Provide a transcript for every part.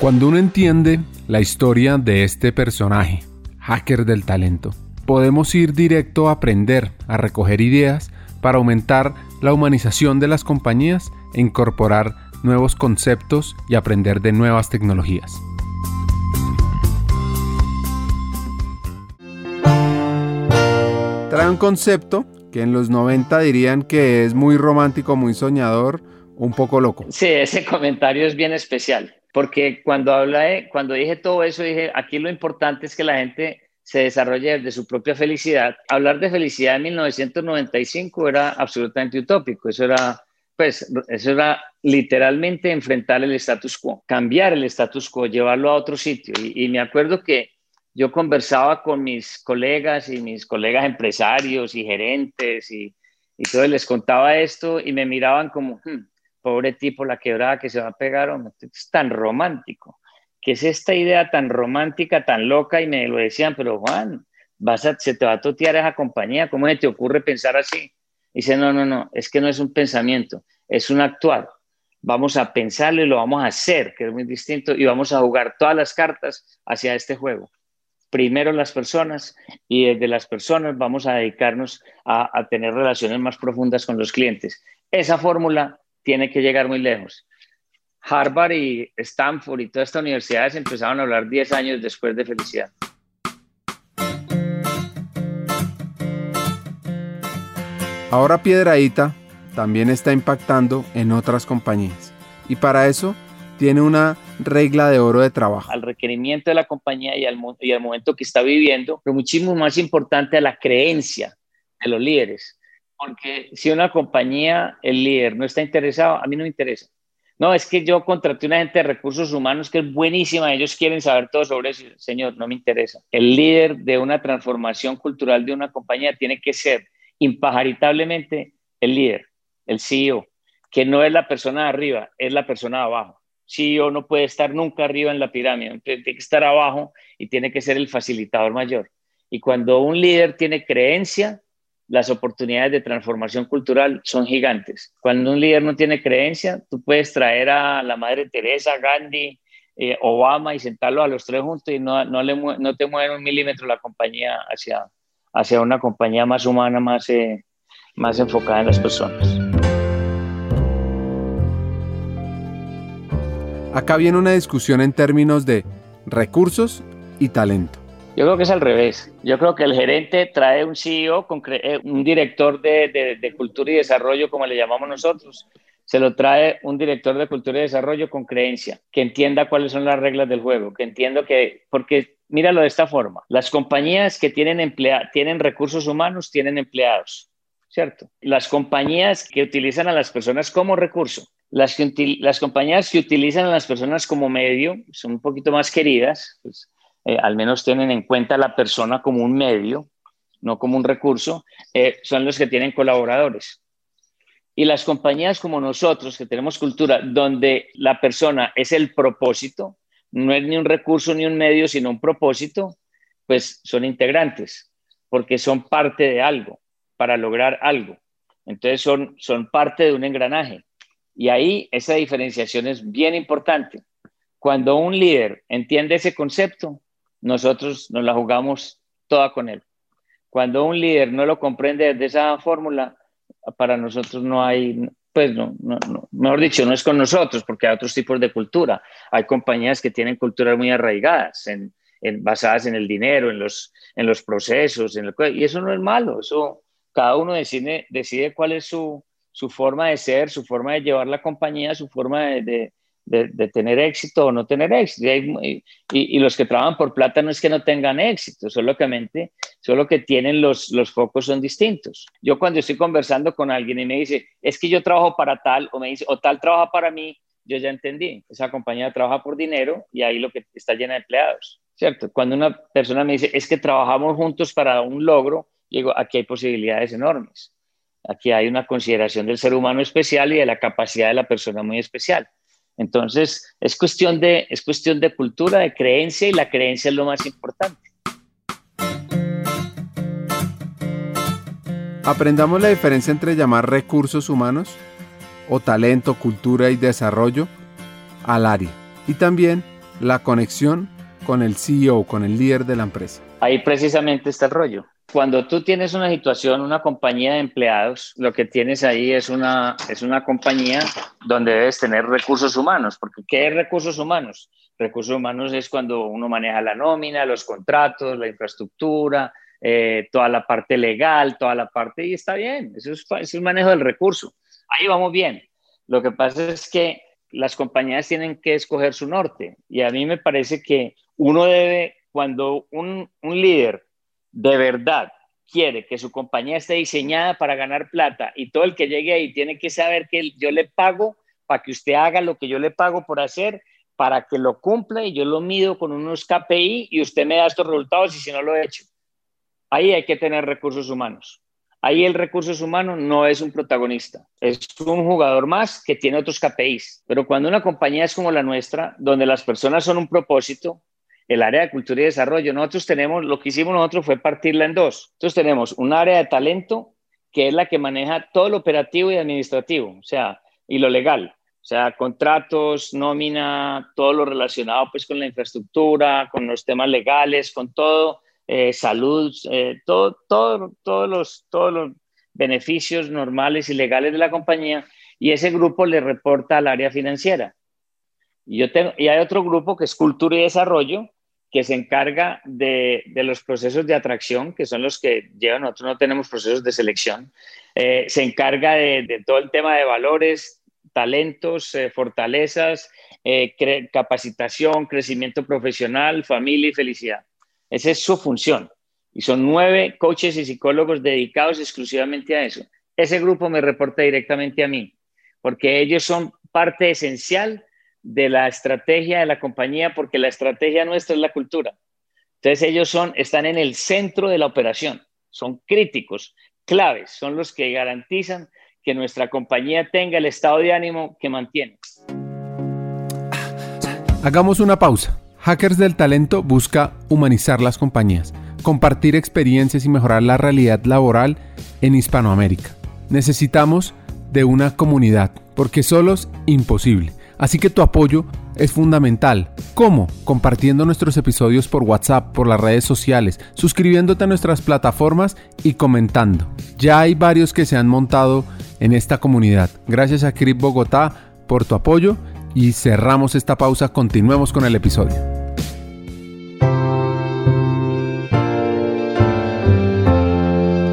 Cuando uno entiende la historia de este personaje, hacker del talento, podemos ir directo a aprender, a recoger ideas para aumentar la humanización de las compañías e incorporar nuevos conceptos y aprender de nuevas tecnologías. Trae un concepto que en los 90 dirían que es muy romántico, muy soñador, un poco loco. Sí, ese comentario es bien especial, porque cuando hablé, cuando dije todo eso, dije, aquí lo importante es que la gente se desarrolle de su propia felicidad. Hablar de felicidad en 1995 era absolutamente utópico, eso era pues eso era literalmente enfrentar el status quo, cambiar el status quo, llevarlo a otro sitio. Y, me acuerdo que yo conversaba con mis colegas y mis colegas empresarios y gerentes y, y todo, les contaba esto y me miraban como, hmm, pobre tipo, la quebrada que se va a pegar, es tan romántico. ¿Qué es esta idea tan romántica, tan loca? Y me lo decían, pero Juan, vas a, se te va a totear esa compañía, ¿cómo se te ocurre pensar así? Y dice, no, no, no, es que no es un pensamiento, es un actuar. Vamos a pensarlo y lo vamos a hacer, que es muy distinto, y vamos a jugar todas las cartas hacia este juego. Primero las personas y desde las personas vamos a dedicarnos a tener relaciones más profundas con los clientes. Esa fórmula tiene que llegar muy lejos. Harvard y Stanford y todas estas universidades empezaron a hablar 10 años después de felicidad. Ahora Piedradita también está impactando en otras compañías y para eso tiene una regla de oro de trabajo. Al requerimiento de la compañía y al, y al momento que está viviendo, pero muchísimo más importante a la creencia de los líderes. Porque si una compañía, el líder no está interesado, a mí no me interesa. No, es que yo contraté una gente de recursos humanos que es buenísima, ellos quieren saber todo sobre eso. Señor, no me interesa. El líder de una transformación cultural de una compañía tiene que ser impajaritablemente el líder, el CEO, que no es la persona de arriba, es la persona de abajo. CEO no puede estar nunca arriba en la pirámide, tiene que estar abajo y tiene que ser el facilitador mayor. Y cuando un líder tiene creencia, las oportunidades de transformación cultural son gigantes. Cuando un líder no tiene creencia, tú puedes traer a la Madre Teresa, Gandhi, eh, Obama y sentarlo a los tres juntos y no, no, le, no te mueven un milímetro la compañía hacia, hacia una compañía más humana, más, eh, más enfocada en las personas. Acá viene una discusión en términos de recursos y talento. Yo creo que es al revés. Yo creo que el gerente trae un CEO, eh, un director de, de, cultura y desarrollo, como le llamamos nosotros. Se lo trae un director de cultura y desarrollo con creencia, que entienda cuáles son las reglas del juego, que entiendo que, porque míralo de esta forma, las compañías que tienen, emplea, tienen recursos humanos tienen empleados, ¿cierto? Las compañías que utilizan a las personas como recurso, las, las compañías que utilizan a las personas como medio son un poquito más queridas, pues, eh, al menos tienen en cuenta a la persona como un medio, no como un recurso, eh, son los que tienen colaboradores. Y las compañías como nosotros, que tenemos cultura, donde la persona es el propósito, no es ni un recurso ni un medio, sino un propósito, pues son integrantes, porque son parte de algo, para lograr algo. Entonces son, son parte de un engranaje. Y ahí esa diferenciación es bien importante. Cuando un líder entiende ese concepto, nosotros nos la jugamos toda con él. Cuando un líder no lo comprende de esa fórmula, para nosotros no hay, pues no, no, mejor dicho, no es con nosotros, porque hay otros tipos de cultura. Hay compañías que tienen culturas muy arraigadas, en, basadas en el dinero, en los, en los procesos, en y eso no es malo, eso cada uno decide, decide cuál es su, su forma de ser, su forma de llevar la compañía, su forma de, tener éxito o no tener éxito. Y, los que trabajan por plata no es que no tengan éxito, solamente, solo que tienen los, los focos son distintos. Yo cuando estoy conversando con alguien y me dice, es que yo trabajo para tal, o me dice, o tal trabaja para mí, yo ya entendí, esa compañía trabaja por dinero y ahí lo que está llena de empleados, ¿cierto? Cuando una persona me dice, es que trabajamos juntos para un logro, digo, aquí hay posibilidades enormes. Aquí hay una consideración del ser humano especial y de la capacidad de la persona muy especial. Entonces, es cuestión, de, es cuestión de cultura, de creencia y la creencia es lo más importante. Aprendamos la diferencia entre llamar recursos humanos o talento, cultura y desarrollo al área y también la conexión con el CEO, con el líder de la empresa. Ahí precisamente está el rollo. Cuando tú tienes una situación, una compañía de empleados, lo que tienes ahí es una, es una compañía donde debes tener recursos humanos, porque ¿qué es recursos humanos? Recursos humanos es cuando uno maneja la nómina, los contratos, la infraestructura, eh, toda la parte legal, toda la parte, y está bien, eso es, es el manejo del recurso. Ahí vamos bien. Lo que pasa es que las compañías tienen que escoger su norte y a mí me parece que uno debe, cuando un, un líder de verdad quiere que su compañía esté diseñada para ganar plata y todo el que llegue ahí tiene que saber que yo le pago para que usted haga lo que yo le pago por hacer, para que lo cumpla y yo lo mido con unos KPI y usted me da estos resultados y si no lo he hecho. Ahí hay que tener recursos humanos. Ahí el recursos humanos no es un protagonista, es un jugador más que tiene otros KPIs. Pero cuando una compañía es como la nuestra, donde las personas son un propósito, el área de cultura y desarrollo. Nosotros tenemos, lo que hicimos nosotros fue partirla en dos. Entonces tenemos un área de talento que es la que maneja todo lo operativo y administrativo, o sea, y lo legal, o sea, contratos, nómina, todo lo relacionado pues con la infraestructura, con los temas legales, con todo, eh, salud, eh, todo, todo, todos, los, todos los beneficios normales y legales de la compañía, y ese grupo le reporta al área financiera. Y, yo tengo, y hay otro grupo que es cultura y desarrollo, que se encarga de, los procesos de atracción, que son los que llevan, nosotros no tenemos procesos de selección, eh, se encarga de, todo el tema de valores, talentos, eh, fortalezas, eh, capacitación, crecimiento profesional, familia y felicidad. Esa es su función. Y son nueve coaches y psicólogos dedicados exclusivamente a eso. Ese grupo me reporta directamente a mí, porque ellos son parte esencial de la estrategia de la compañía porque la estrategia nuestra es la cultura. Entonces ellos son, están en el centro de la operación, son críticos, claves, son los que garantizan que nuestra compañía tenga el estado de ánimo que mantiene. Hagamos una pausa. Hackers del Talento busca humanizar las compañías, compartir experiencias y mejorar la realidad laboral en Hispanoamérica. Necesitamos de una comunidad, porque solos imposible. Así que tu apoyo es fundamental. ¿Cómo? Compartiendo nuestros episodios por WhatsApp, por las redes sociales, suscribiéndote a nuestras plataformas y comentando. Ya hay varios que se han montado en esta comunidad. Gracias a Crip Bogotá por tu apoyo y cerramos esta pausa. Continuemos con el episodio.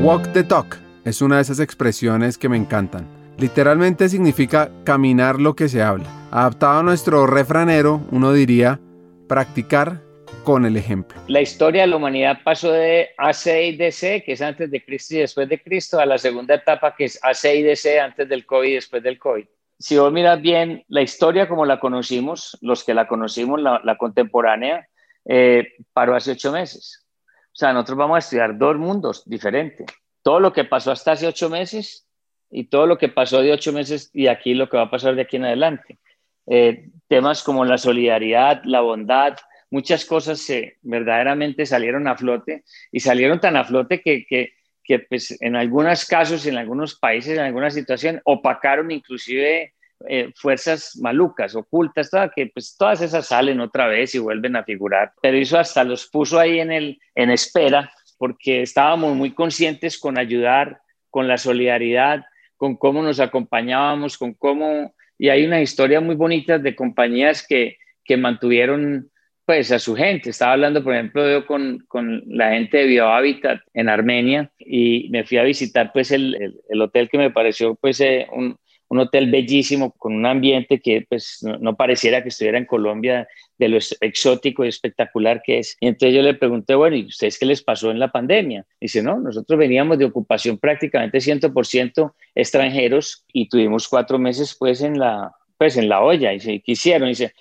Walk the talk es una de esas expresiones que me encantan Literalmente significa caminar lo que se habla. Adaptado a nuestro refranero, uno diría practicar con el ejemplo. La historia de la humanidad pasó de AC y DC, que es antes de Cristo y después de Cristo, a la segunda etapa, que es AC y DC, antes del COVID y después del COVID. Si vos miras bien la historia como la conocimos, los que la conocimos, la, contemporánea, eh, paró hace ocho meses. O sea, nosotros vamos a estudiar dos mundos diferentes. Todo lo que pasó hasta hace ocho meses y todo lo que pasó de ocho meses y aquí lo que va a pasar de aquí en adelante. Eh, temas como la solidaridad, la bondad, muchas cosas se verdaderamente salieron a flote y salieron tan a flote que, que, que pues, en algunos casos, en algunos países, en alguna situación, opacaron inclusive eh, fuerzas malucas, ocultas, toda, que pues todas esas salen otra vez y vuelven a figurar. Pero eso hasta los puso ahí en, el, en espera porque estábamos muy conscientes con ayudar, con la solidaridad, con cómo nos acompañábamos, con cómo... Y hay una historia muy bonita de compañías que, que mantuvieron pues a su gente. Estaba hablando, por ejemplo, con, con la gente de BioHabitat en Armenia y me fui a visitar pues el, el, hotel que me pareció pues eh, un, un hotel bellísimo, con un ambiente que pues no, pareciera que estuviera en Colombia, de lo exótico y espectacular que es. Y entonces yo le pregunté, bueno, ¿y ustedes qué les pasó en la pandemia? dice, no, nosotros veníamos de ocupación prácticamente 100% extranjeros y tuvimos cuatro meses pues en la, pues en la olla. Y se quisieron, dice,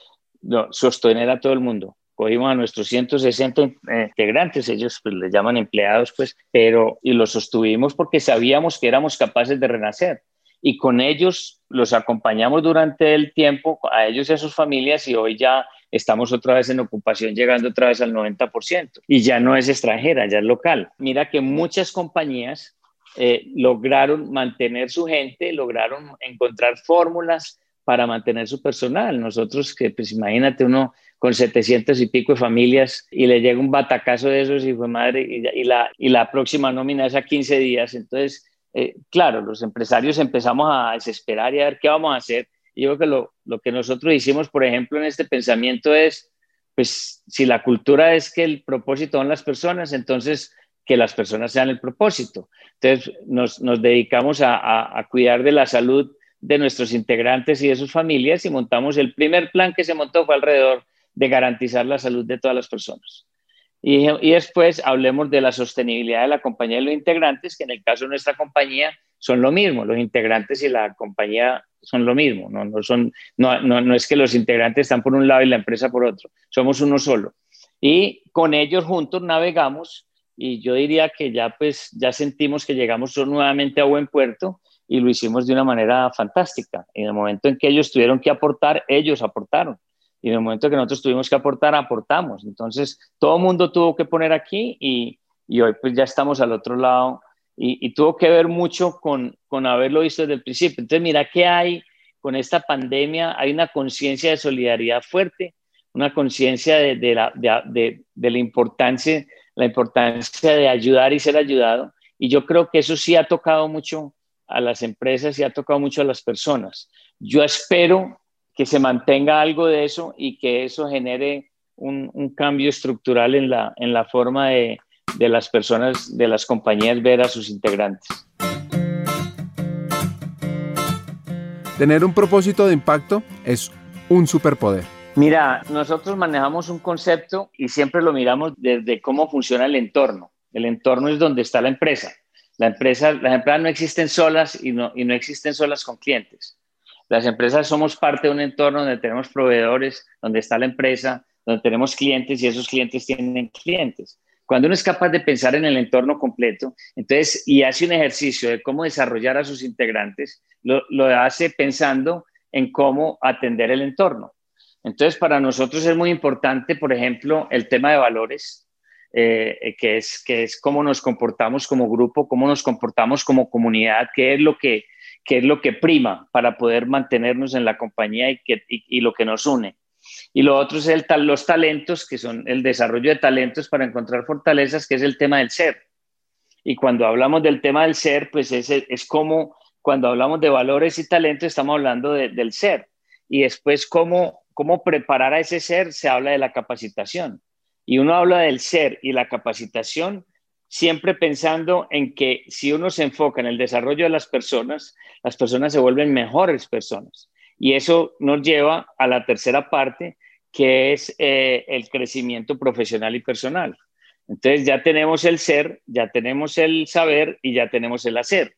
no, sostener a todo el mundo cogimos a nuestros 160 integrantes, ellos pues les llaman empleados, pues, pero y los sostuvimos porque sabíamos que éramos capaces de renacer y con ellos los acompañamos durante el tiempo, a ellos y a sus familias, y hoy ya estamos otra vez en ocupación, llegando otra vez al 90%. Y ya no es extranjera, ya es local. Mira que muchas compañías eh, lograron mantener su gente, lograron encontrar fórmulas para mantener su personal. Nosotros que, pues imagínate uno con 700 y pico de familias y le llega un batacazo de esos y fue madre y, la, y la próxima nómina es a 15 días. Entonces, eh, claro, los empresarios empezamos a desesperar y a ver qué vamos a hacer. Y yo creo que lo, que nosotros hicimos, por ejemplo, en este pensamiento es, pues si la cultura es que el propósito son las personas, entonces que las personas sean el propósito. Entonces nos, nos dedicamos a, a, cuidar de la salud de nuestros integrantes y de sus familias y montamos el primer plan que se montó fue alrededor de garantizar la salud de todas las personas. Y, después hablemos de la sostenibilidad de la compañía y los integrantes, que en el caso de nuestra compañía son lo mismo, los integrantes y la compañía son lo mismo, no, no, son, no, no, no es que los integrantes están por un lado y la empresa por otro, somos uno solo. Y con ellos juntos navegamos y yo diría que ya pues ya sentimos que llegamos nuevamente a buen puerto y lo hicimos de una manera fantástica. En el momento en que ellos tuvieron que aportar, ellos aportaron. Y en el momento que nosotros tuvimos que aportar, aportamos. Entonces, todo el mundo tuvo que poner aquí y, y hoy pues ya estamos al otro lado y, y tuvo que ver mucho con, con haberlo visto desde el principio. Entonces, mira qué hay con esta pandemia, hay una conciencia de solidaridad fuerte, una conciencia de, de, la, de, de, la importancia, la importancia de ayudar y ser ayudado. Y yo creo que eso sí ha tocado mucho a las empresas y ha tocado mucho a las personas. Yo espero que se mantenga algo de eso y que eso genere un, un cambio estructural en la, en la forma de, de las personas, de las compañías ver a sus integrantes. Tener un propósito de impacto es un superpoder. Mira, nosotros manejamos un concepto y siempre lo miramos desde cómo funciona el entorno. El entorno es donde está la empresa. La empresa, las empresas no existen solas y no, y no existen solas con clientes. Las empresas somos parte de un entorno donde tenemos proveedores, donde está la empresa, donde tenemos clientes y esos clientes tienen clientes. Cuando uno es capaz de pensar en el entorno completo, entonces, y hace un ejercicio de cómo desarrollar a sus integrantes, lo, lo hace pensando en cómo atender el entorno. Entonces, para nosotros es muy importante, por ejemplo, el tema de valores, eh, que, es, que es cómo nos comportamos como grupo, cómo nos comportamos como comunidad, qué es lo que, qué es lo que prima para poder mantenernos en la compañía y, que, y, lo que nos une. Y lo otro es el, los talentos, que son el desarrollo de talentos para encontrar fortalezas, que es el tema del ser. Y cuando hablamos del tema del ser, pues es, es como cuando hablamos de valores y talentos, estamos hablando de, del ser. Y después, cómo, cómo preparar a ese ser, se habla de la capacitación. Y uno habla del ser y la capacitación siempre pensando en que si uno se enfoca en el desarrollo de las personas, las personas se vuelven mejores personas. Y eso nos lleva a la tercera parte, que es eh, el crecimiento profesional y personal. Entonces ya tenemos el ser, ya tenemos el saber y ya tenemos el hacer.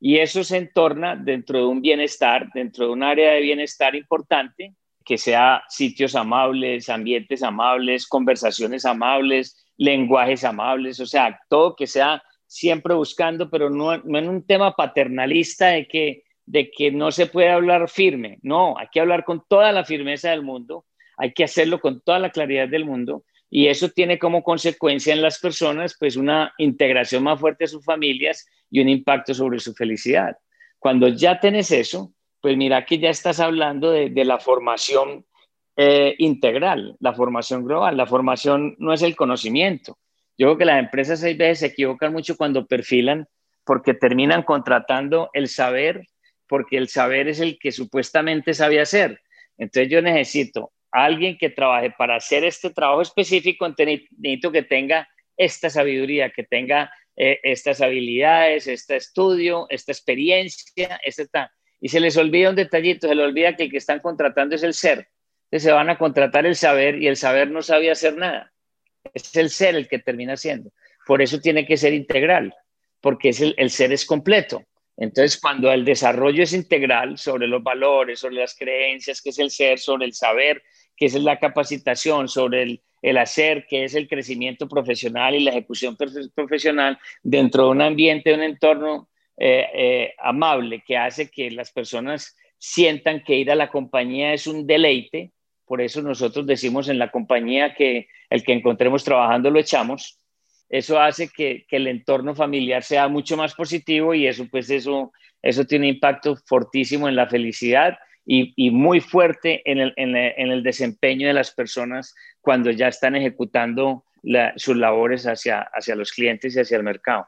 Y eso se entorna dentro de un bienestar, dentro de un área de bienestar importante, que sea sitios amables, ambientes amables, conversaciones amables, lenguajes amables, o sea, todo que sea siempre buscando, pero no, en un tema paternalista de que, de que no se puede hablar firme, no, hay que hablar con toda la firmeza del mundo, hay que hacerlo con toda la claridad del mundo y eso tiene como consecuencia en las personas pues una integración más fuerte de sus familias y un impacto sobre su felicidad. Cuando ya tenés eso, pues mira que ya estás hablando de, la formación eh, integral, la formación global. La formación no es el conocimiento. Yo creo que las empresas a veces se equivocan mucho cuando perfilan porque terminan contratando el saber, porque el saber es el que supuestamente sabe hacer. Entonces yo necesito a alguien que trabaje para hacer este trabajo específico, necesito que tenga esta sabiduría, que tenga eh, estas habilidades, este estudio, esta experiencia, esta y se les olvida un detallito, se les olvida que el que están contratando es el ser. Entonces se van a contratar el saber y el saber no sabía hacer nada. Es el ser el que termina siendo. Por eso tiene que ser integral, porque es el, ser es completo. Entonces, cuando el desarrollo es integral sobre los valores, sobre las creencias, que es el ser, sobre el saber, que es la capacitación, sobre el, hacer, que es el crecimiento profesional y la ejecución profesional dentro de un ambiente, un entorno eh, eh, amable que hace que las personas sientan que ir a la compañía es un deleite. Por eso nosotros decimos en la compañía que el que encontremos trabajando lo echamos. Eso hace que, que el entorno familiar sea mucho más positivo y eso pues eso, eso tiene impacto fortísimo en la felicidad y, muy fuerte en el, desempeño de las personas cuando ya están ejecutando sus labores hacia, hacia los clientes y hacia el mercado.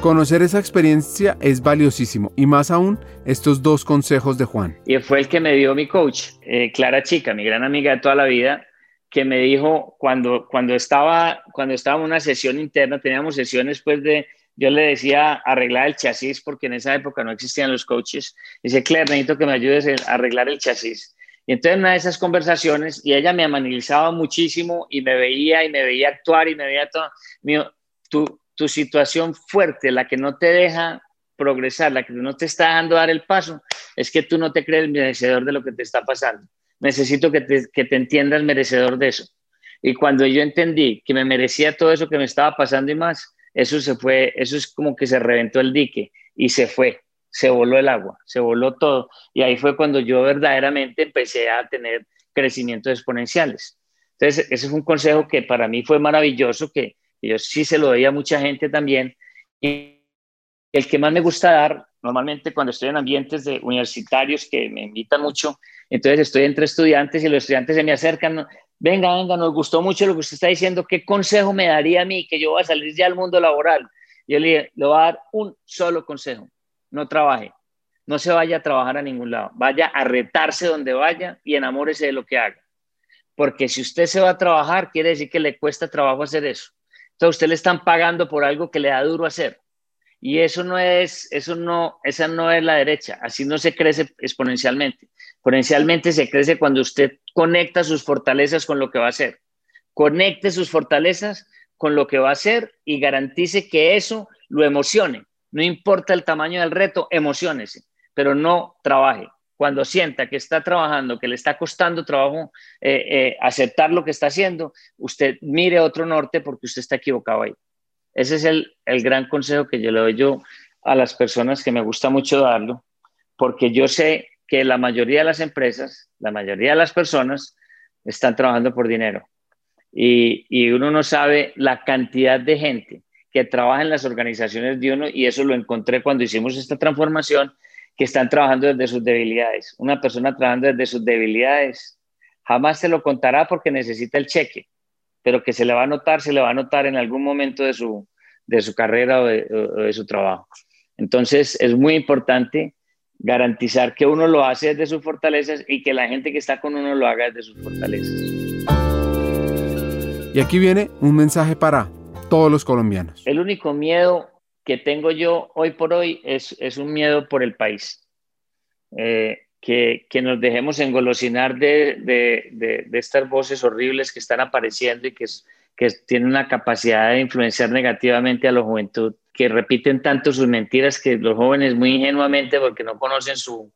Conocer esa experiencia es valiosísimo y más aún estos dos consejos de Juan. Y fue el que me dio mi coach, eh, Clara Chica, mi gran amiga de toda la vida, que me dijo cuando, cuando, estaba, cuando estaba en una sesión interna, teníamos sesiones pues de, yo le decía arreglar el chasis porque en esa época no existían los coaches. Dice, Claire, necesito que me ayudes a arreglar el chasis. Y entonces en una de esas conversaciones, y ella me analizaba muchísimo y me veía y me veía actuar y me veía todo, mío, tú, tu situación fuerte, la que no te deja progresar, la que no te está dejando dar el paso, es que tú no te crees merecedor de lo que te está pasando. Necesito que te, que te entiendas merecedor de eso. Y cuando yo entendí que me merecía todo eso que me estaba pasando y más, eso se fue, eso es como que se reventó el dique y se fue, se voló el agua, se voló todo. Y ahí fue cuando yo verdaderamente empecé a tener crecimientos exponenciales. Entonces, ese fue un consejo que para mí fue maravilloso, que yo sí se lo doy a mucha gente también. Y el que más me gusta dar, normalmente cuando estoy en ambientes de universitarios que me invitan mucho, entonces estoy entre estudiantes y los estudiantes se me acercan, venga, venga, nos gustó mucho lo que usted está diciendo, ¿qué consejo me daría a mí que yo voy a salir ya al mundo laboral? Yo le, le voy a dar un solo consejo, no trabaje, no se vaya a trabajar a ningún lado, vaya a retarse donde vaya y enamórese de lo que haga. Porque si usted se va a trabajar, quiere decir que le cuesta trabajo hacer eso. Entonces, usted le están pagando por algo que le da duro hacer. Y eso no es, eso no, esa no es la derecha. Así no se crece exponencialmente. Exponencialmente se crece cuando usted conecta sus fortalezas con lo que va a hacer. Conecte sus fortalezas con lo que va a hacer y garantice que eso lo emocione. No importa el tamaño del reto, emocionese, pero no trabaje cuando sienta que está trabajando, que le está costando trabajo eh, eh, aceptar lo que está haciendo, usted mire otro norte porque usted está equivocado ahí. Ese es el, el gran consejo que yo le doy yo a las personas que me gusta mucho darlo, porque yo sé que la mayoría de las empresas, la mayoría de las personas están trabajando por dinero. Y, y, uno no sabe la cantidad de gente que trabaja en las organizaciones de uno, y eso lo encontré cuando hicimos esta transformación, que están trabajando desde sus debilidades. Una persona trabajando desde sus debilidades jamás se lo contará porque necesita el cheque, pero que se le va a notar, se le va a notar en algún momento de su, de su carrera o de, su trabajo. Entonces es muy importante garantizar que uno lo hace desde sus fortalezas y que la gente que está con uno lo haga desde sus fortalezas. Y aquí viene un mensaje para todos los colombianos. El único miedo que tengo yo hoy por hoy es, un miedo por el país. Eh, que, nos dejemos engolosinar de, estas voces horribles que están apareciendo y que, que tienen una capacidad de influenciar negativamente a la juventud, que repiten tanto sus mentiras que los jóvenes muy ingenuamente, porque no conocen su,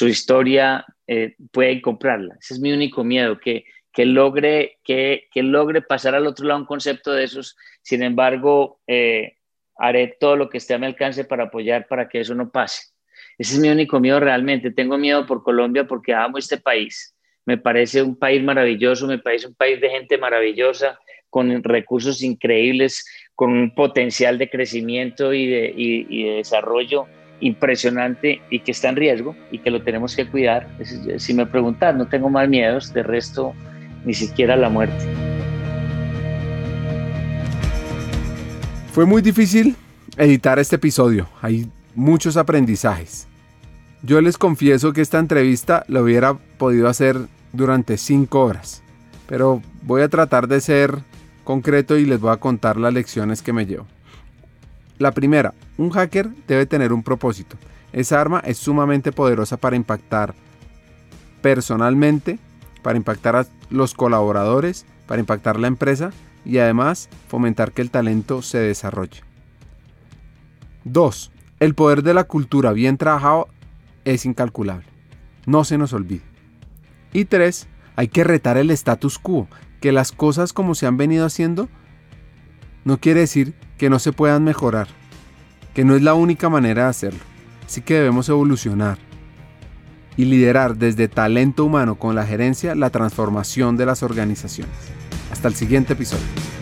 historia, eh, pueden comprarla. Ese es mi único miedo, que, que, logre, que, logre pasar al otro lado un concepto de esos. Sin embargo, eh, haré todo lo que esté a mi alcance para apoyar para que eso no pase. Ese es mi único miedo realmente. Tengo miedo por Colombia porque amo este país. Me parece un país maravilloso, me parece un país de gente maravillosa, con recursos increíbles, con un potencial de crecimiento y de, y, de desarrollo impresionante y que está en riesgo y que lo tenemos que cuidar. Si me preguntas, no tengo más miedos, de resto, ni siquiera la muerte. Fue muy difícil editar este episodio, hay muchos aprendizajes. Yo les confieso que esta entrevista la hubiera podido hacer durante 5 horas, pero voy a tratar de ser concreto y les voy a contar las lecciones que me llevo. La primera, un hacker debe tener un propósito. Esa arma es sumamente poderosa para impactar personalmente, para impactar a los colaboradores, para impactar la empresa y además fomentar que el talento se desarrolle. 2. El poder de la cultura bien trabajado es incalculable. No se nos olvide. Y 3. Hay que retar el status quo, que las cosas como se han venido haciendo no quiere decir que no se puedan mejorar, que no es la única manera de hacerlo. Así que debemos evolucionar y liderar desde talento humano con la gerencia la transformación de las organizaciones. Hasta el siguiente episodio.